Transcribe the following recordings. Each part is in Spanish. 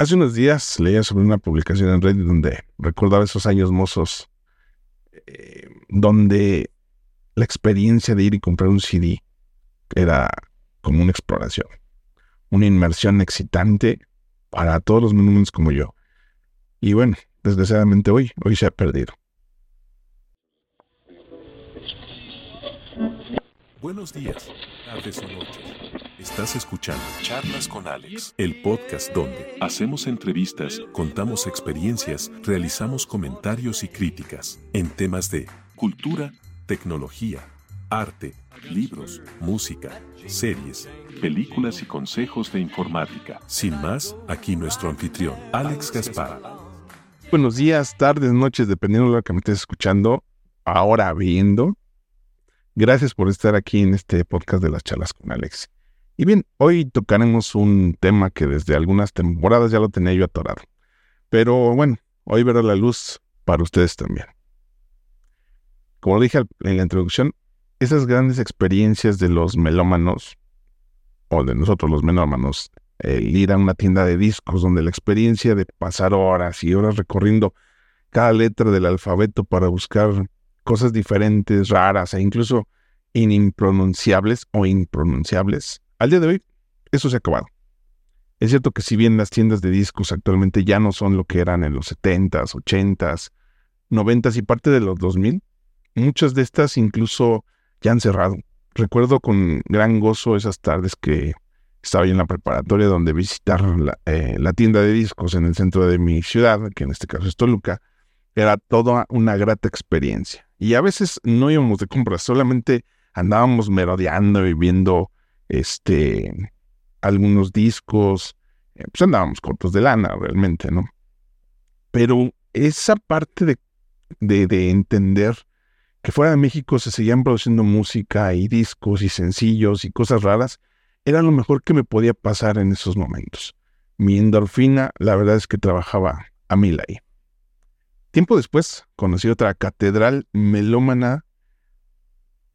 Hace unos días leía sobre una publicación en Reddit donde recordaba esos años mozos, eh, donde la experiencia de ir y comprar un CD era como una exploración, una inmersión excitante para todos los monuments como yo. Y bueno, desgraciadamente hoy, hoy se ha perdido. Buenos días, tardes o noches. Estás escuchando Charlas con Alex, el podcast donde hacemos entrevistas, contamos experiencias, realizamos comentarios y críticas en temas de cultura, tecnología, arte, libros, música, series, películas y consejos de informática. Sin más, aquí nuestro anfitrión, Alex Gaspar. Buenos días, tardes, noches, dependiendo de lo que me estés escuchando, ahora viendo. Gracias por estar aquí en este podcast de las charlas con Alex. Y bien, hoy tocaremos un tema que desde algunas temporadas ya lo tenía yo atorado. Pero bueno, hoy verá la luz para ustedes también. Como lo dije en la introducción, esas grandes experiencias de los melómanos, o de nosotros los melómanos, el ir a una tienda de discos donde la experiencia de pasar horas y horas recorriendo cada letra del alfabeto para buscar cosas diferentes, raras e incluso inimpronunciables o impronunciables, al día de hoy, eso se ha acabado. Es cierto que si bien las tiendas de discos actualmente ya no son lo que eran en los 70s, 80s, 90s y parte de los 2000, muchas de estas incluso ya han cerrado. Recuerdo con gran gozo esas tardes que estaba yo en la preparatoria donde visitar la, eh, la, tienda de discos en el centro de mi ciudad, que en este caso es Toluca, era toda una grata experiencia. Y a veces no íbamos de compras, solamente andábamos merodeando y viendo este, algunos discos, eh, pues andábamos cortos de lana realmente, ¿no? Pero esa parte de, de, de, entender que fuera de México se seguían produciendo música y discos y sencillos y cosas raras, era lo mejor que me podía pasar en esos momentos. Mi endorfina, la verdad es que trabajaba a mil ahí. Tiempo después conocí otra catedral melómana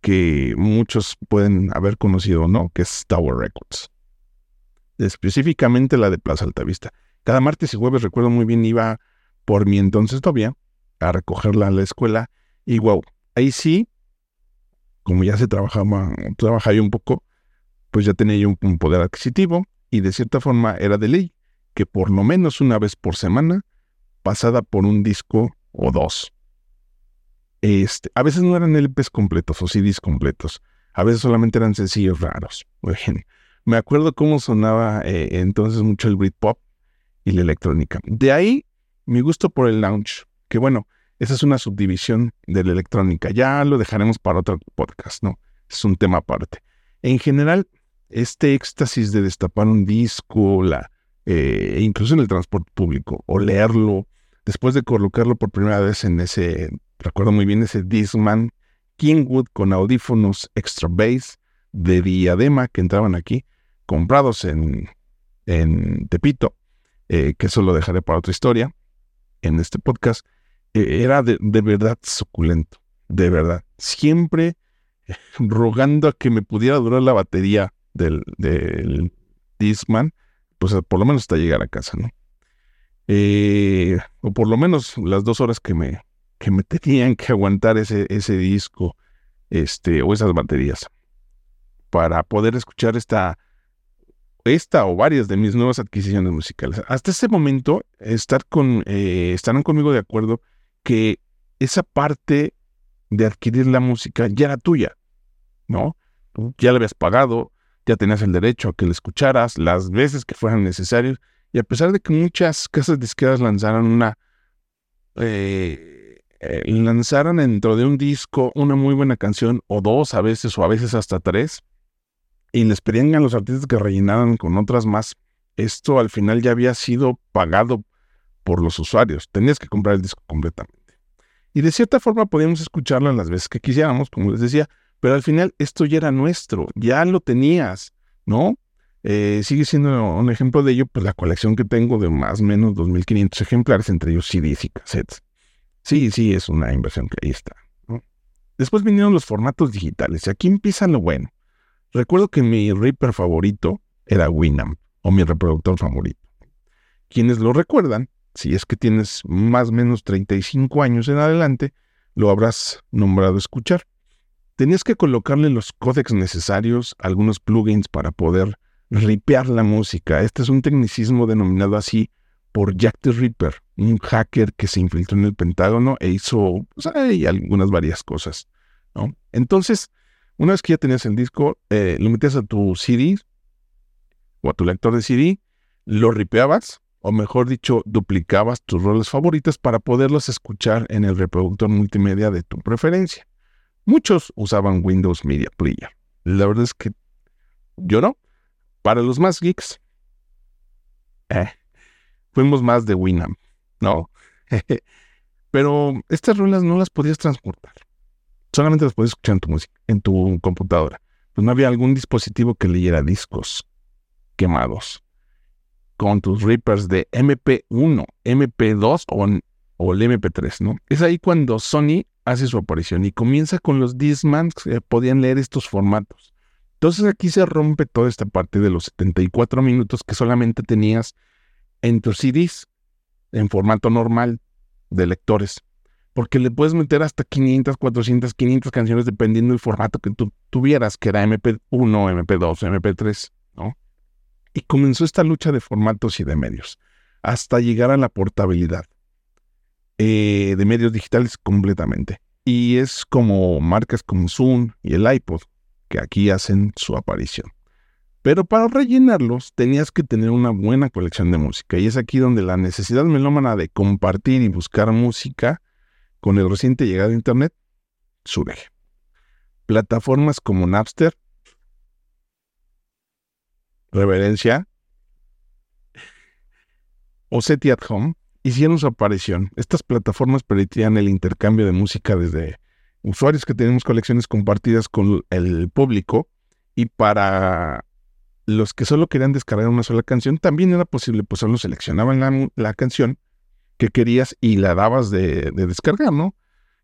que muchos pueden haber conocido o no, que es Tower Records. Específicamente la de Plaza Altavista. Cada martes y jueves, recuerdo muy bien, iba por mi entonces novia a recogerla a la escuela y wow, ahí sí, como ya se trabajaba, trabajaba yo un poco, pues ya tenía yo un poder adquisitivo y de cierta forma era de ley que por lo menos una vez por semana, pasada por un disco o dos, este, a veces no eran LPs completos o CDs completos. A veces solamente eran sencillos raros. me acuerdo cómo sonaba eh, entonces mucho el Britpop y la electrónica. De ahí mi gusto por el lounge, que bueno, esa es una subdivisión de la electrónica. Ya lo dejaremos para otro podcast, ¿no? Es un tema aparte. En general, este éxtasis de destapar un disco, la, eh, incluso en el transporte público, o leerlo, después de colocarlo por primera vez en ese recuerdo muy bien ese Disman Kingwood con audífonos extra bass de diadema que entraban aquí, comprados en, en Tepito, eh, que eso lo dejaré para otra historia en este podcast, eh, era de, verdad suculento, de verdad. Siempre rogando a que me pudiera durar la batería del, del Disman, pues por lo menos hasta llegar a casa, ¿no? Eh, o por lo menos las dos horas que me, que me tenían que aguantar ese, ese disco este, o esas baterías para poder escuchar esta, esta o varias de mis nuevas adquisiciones musicales. Hasta ese momento estar con, eh, estarán conmigo de acuerdo que esa parte de adquirir la música ya era tuya, ¿no? Ya la habías pagado, ya tenías el derecho a que la escucharas las veces que fueran necesarios, y a pesar de que muchas casas disqueras lanzaron una eh, eh, lanzaran dentro de un disco una muy buena canción, o dos a veces, o a veces hasta tres, y les pedían a los artistas que rellenaran con otras más, esto al final ya había sido pagado por los usuarios. Tenías que comprar el disco completamente. Y de cierta forma podíamos escucharlo las veces que quisiéramos, como les decía, pero al final esto ya era nuestro, ya lo tenías, ¿no? Eh, sigue siendo un ejemplo de ello, pues la colección que tengo de más o menos 2.500 ejemplares, entre ellos CDs y cassettes. Sí, sí, es una inversión que ahí está. Después vinieron los formatos digitales y aquí empieza lo bueno. Recuerdo que mi Reaper favorito era Winamp o mi reproductor favorito. quienes lo recuerdan, si es que tienes más o menos 35 años en adelante, lo habrás nombrado escuchar. Tenías que colocarle los códecs necesarios, algunos plugins para poder ripear la música. Este es un tecnicismo denominado así por Jack the Ripper, un hacker que se infiltró en el Pentágono e hizo pues, algunas varias cosas. Entonces, una vez que ya tenías el disco, eh, lo metías a tu CD o a tu lector de CD, lo ripeabas, o mejor dicho, duplicabas tus roles favoritos para poderlos escuchar en el reproductor multimedia de tu preferencia. Muchos usaban Windows Media Player. La verdad es que yo no. Para los más geeks, eh, fuimos más de Winamp, ¿no? Pero estas rolas no las podías transportar. Solamente las podías escuchar en tu, música, en tu computadora. Pues no había algún dispositivo que leyera discos quemados con tus Reapers de MP1, MP2 o, o, el MP3, ¿no? Es ahí cuando Sony hace su aparición y comienza con los Discmans que podían leer estos formatos. Entonces aquí se rompe toda esta parte de los 74 minutos que solamente tenías en tus CDs en formato normal de lectores. Porque le puedes meter hasta 500, 400, 500 canciones dependiendo del formato que tú tuvieras, que era MP1, MP2, MP3, ¿no? Y comenzó esta lucha de formatos y de medios, hasta llegar a la portabilidad eh, de medios digitales completamente. Y es como marcas como Zoom y el iPod que aquí hacen su aparición. Pero para rellenarlos tenías que tener una buena colección de música y es aquí donde la necesidad melómana de compartir y buscar música con el reciente llegado a Internet surge. Plataformas como Napster, Reverencia o SETI at Home hicieron su aparición. Estas plataformas permitían el intercambio de música desde usuarios que tenemos colecciones compartidas con el público y para los que solo querían descargar una sola canción, también era posible, pues solo seleccionaban la, canción que querías y la dabas de, descargar, ¿no?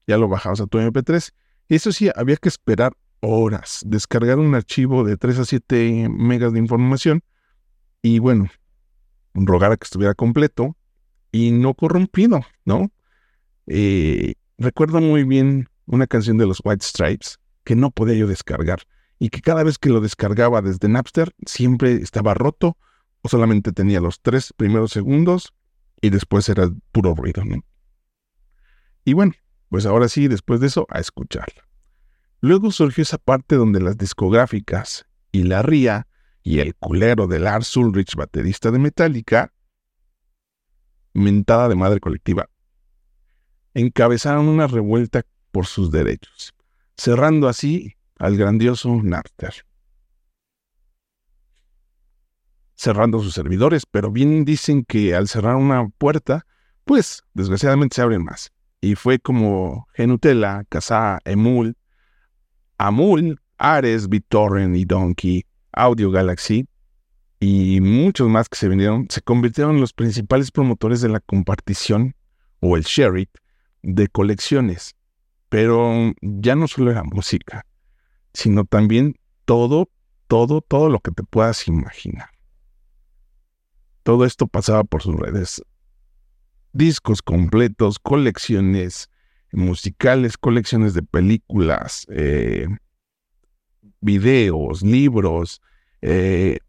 Ya lo bajabas a tu MP3. Eso sí, había que esperar horas, descargar un archivo de 3 a 7 megas de información y bueno, rogar a que estuviera completo y no corrompido, ¿no? Eh, recuerdo muy bien una canción de los White Stripes que no podía yo descargar y que cada vez que lo descargaba desde Napster siempre estaba roto o solamente tenía los tres primeros segundos y después era puro ruido. Y bueno, pues ahora sí, después de eso, a escucharla. Luego surgió esa parte donde las discográficas y la RIA y el culero de Lars Ulrich, baterista de Metallica, mentada de madre colectiva, encabezaron una revuelta por sus derechos, cerrando así al grandioso Napster. Cerrando sus servidores, pero bien dicen que al cerrar una puerta, pues desgraciadamente se abren más. Y fue como Genutella, Kazaa, Emul, Amul, Ares, BitTorrent y Donkey, Audio Galaxy y muchos más que se vinieron, se convirtieron en los principales promotores de la compartición o el share de colecciones pero ya no solo era música, sino también todo, todo, todo lo que te puedas imaginar. Todo esto pasaba por sus redes. Discos completos, colecciones musicales, colecciones de películas, eh, videos, libros, eh,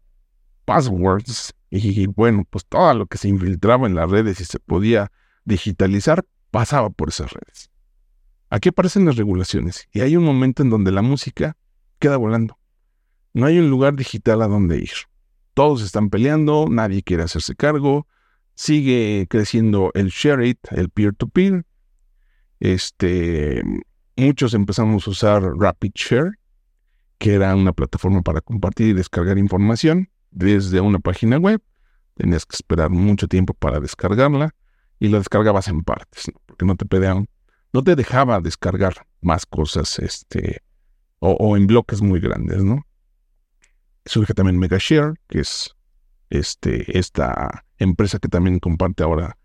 passwords y bueno, pues todo lo que se infiltraba en las redes y se podía digitalizar pasaba por esas redes. Aquí aparecen las regulaciones y hay un momento en donde la música queda volando. No hay un lugar digital a donde ir. Todos están peleando, nadie quiere hacerse cargo, sigue creciendo el share it, el peer-to-peer. Este, muchos empezamos a usar Rapid Share, que era una plataforma para compartir y descargar información desde una página web. Tenías que esperar mucho tiempo para descargarla y la descargabas en partes, porque no te pedían no te dejaba descargar más cosas, este, o, en bloques muy grandes, ¿no? Surge también Megashare, que es este, esta empresa que también comparte ahora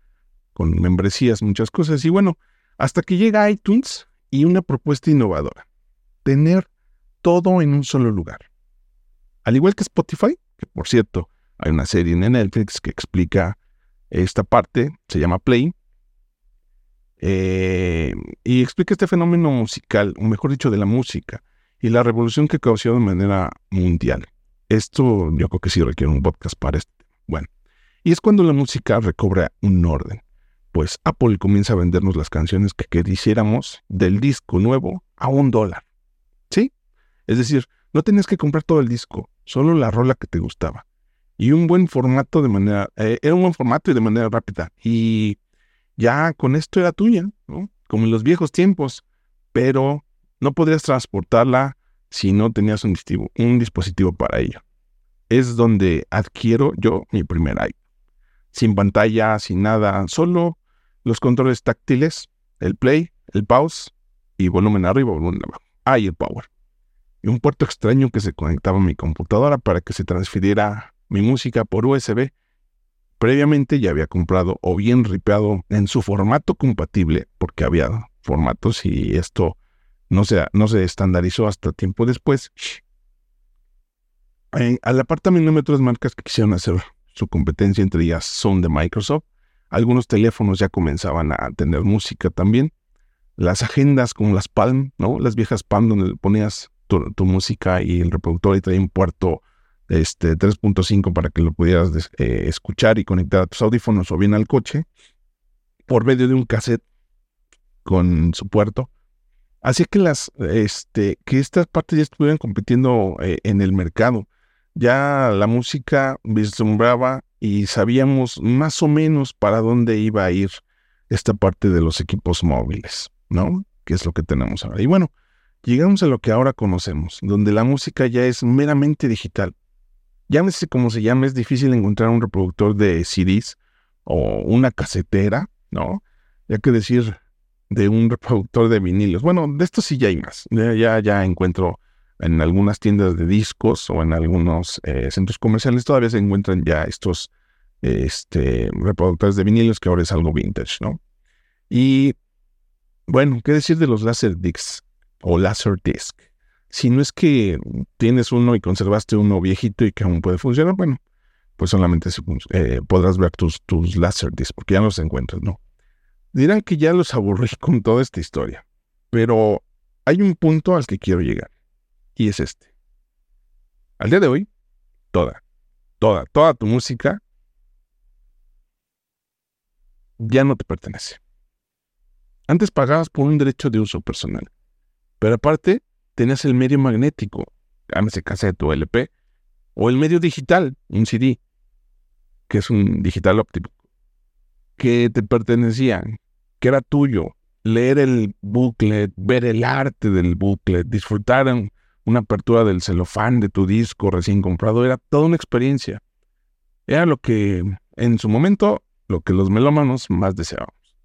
con membresías muchas cosas. Y bueno, hasta que llega iTunes y una propuesta innovadora, tener todo en un solo lugar. Al igual que Spotify, que por cierto, hay una serie en Netflix que explica esta parte, se llama Play, eh, y explica este fenómeno musical, o mejor dicho, de la música, y la revolución que causó de manera mundial. Esto yo creo que sí requiere un podcast para este. Bueno, y es cuando la música recobra un orden, pues Apple comienza a vendernos las canciones que quisiéramos del disco nuevo a un dólar. ¿Sí? Es decir, no tenías que comprar todo el disco, solo la rola que te gustaba. Y un buen formato de manera, eh, era un buen formato y de manera rápida. Y ya con esto era tuya, ¿no? Como en los viejos tiempos, pero no podrías transportarla si no tenías un dispositivo, un dispositivo para ello. Es donde adquiero yo mi primer iPod. Sin pantalla, sin nada, solo los controles táctiles, el play, el pause y volumen arriba, volumen abajo. Ah, y el power. Y un puerto extraño que se conectaba a mi computadora para que se transfiriera mi música por USB previamente ya había comprado o bien ripeado en su formato compatible, porque había formatos y esto no se, no se estandarizó hasta tiempo después. a la par también me otras marcas que quisieron hacer su competencia, entre ellas son de Microsoft. Algunos teléfonos ya comenzaban a tener música también. Las agendas como las Palm, ¿no? Las viejas Palm donde ponías tu, tu música y el reproductor y traía un puerto este 3.5 para que lo pudieras eh, escuchar y conectar a tus audífonos o bien al coche por medio de un cassette con su puerto. Así que las este que estas partes ya estuvieran compitiendo eh, en el mercado. Ya la música vislumbraba y sabíamos más o menos para dónde iba a ir esta parte de los equipos móviles, ¿no? Que es lo que tenemos ahora. Y bueno, llegamos a lo que ahora conocemos, donde la música ya es meramente digital llámese como se llame, es difícil encontrar un reproductor de CDs o una casetera, ¿no? Ya que decir de un reproductor de vinilos. Bueno, de esto sí ya hay más. Ya, ya encuentro en algunas tiendas de discos o en algunos eh, centros comerciales todavía se encuentran ya estos este, reproductores de vinilos que ahora es algo vintage, ¿no? Y bueno, ¿qué decir de los Laserdiscs o Laserdisc? Si no es que tienes uno y conservaste uno viejito y que aún puede funcionar, bueno, pues solamente eh, podrás ver tus, tus Laserdiscs, porque ya no los encuentras, ¿no? Dirán que ya los aburrí con toda esta historia, pero hay un punto al que quiero llegar, y es este. Al día de hoy, toda, toda, toda tu música ya no te pertenece. Antes pagabas por un derecho de uso personal, pero aparte tenías el medio magnético, llámese cassette o LP, o el medio digital, un CD, que es un digital óptico, que te pertenecía, que era tuyo, leer el booklet, ver el arte del booklet, disfrutar una apertura del celofán de tu disco recién comprado, era toda una experiencia. Era lo que, en su momento, lo que los melómanos más deseábamos.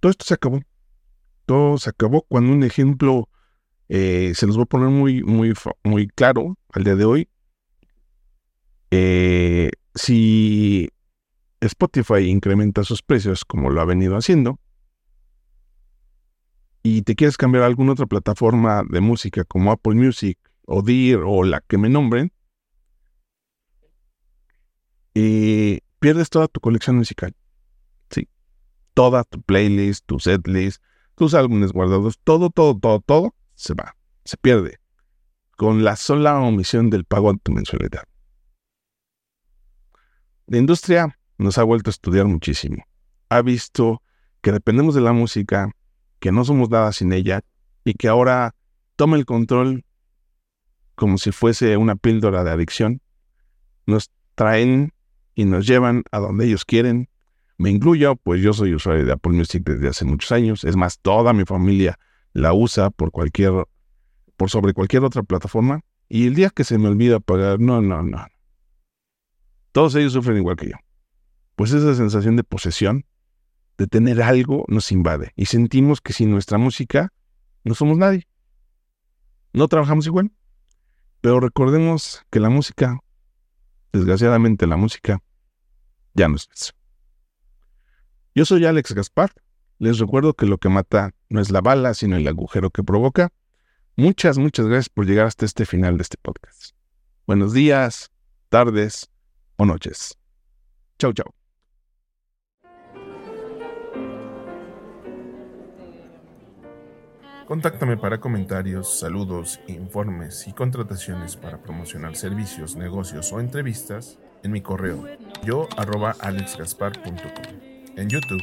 Todo esto se acabó. Todo se acabó cuando un ejemplo eh, se los voy a poner muy, muy, muy claro al día de hoy. Eh, si Spotify incrementa sus precios como lo ha venido haciendo, y te quieres cambiar a alguna otra plataforma de música como Apple Music o Deer o la que me nombren, y pierdes toda tu colección musical. Sí. Toda tu playlist, tu setlist, tus álbumes guardados, todo, todo, todo, todo se va, se pierde, con la sola omisión del pago de tu mensualidad. La industria nos ha vuelto a estudiar muchísimo. Ha visto que dependemos de la música, que no somos nada sin ella y que ahora toma el control como si fuese una píldora de adicción. Nos traen y nos llevan a donde ellos quieren. Me incluyo, pues yo soy usuario de Apple Music desde hace muchos años. Es más, toda mi familia la usa por cualquier, por sobre cualquier otra plataforma. Y el día que se me olvida pagar, no, no, no. Todos ellos sufren igual que yo. Pues esa sensación de posesión, de tener algo, nos invade. Y sentimos que sin nuestra música no somos nadie. No trabajamos igual. Pero recordemos que la música, desgraciadamente la música, ya no es eso. Yo soy Alex Gaspar les recuerdo que lo que mata no es la bala, sino el agujero que provoca. Muchas, muchas gracias por llegar hasta este final de este podcast. Buenos días, tardes o noches. Chau, chau. Contáctame para comentarios, saludos, informes y contrataciones para promocionar servicios, negocios o entrevistas en mi correo yo alexgaspar.com. En YouTube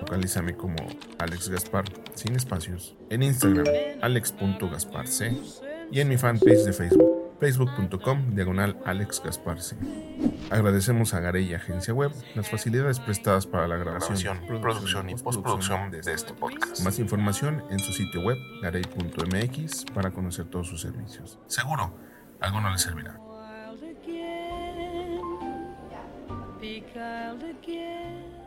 localízame como Alex Gaspar sin espacios. En Instagram, alex.gasparc. Y en mi fanpage de Facebook, facebook.com diagonal Alex Agradecemos a Garey Agencia Web las facilidades prestadas para la grabación, producción y postproducción de este podcast. Más información en su sitio web garey.mx para conocer todos sus servicios. Seguro, alguno le servirá. again.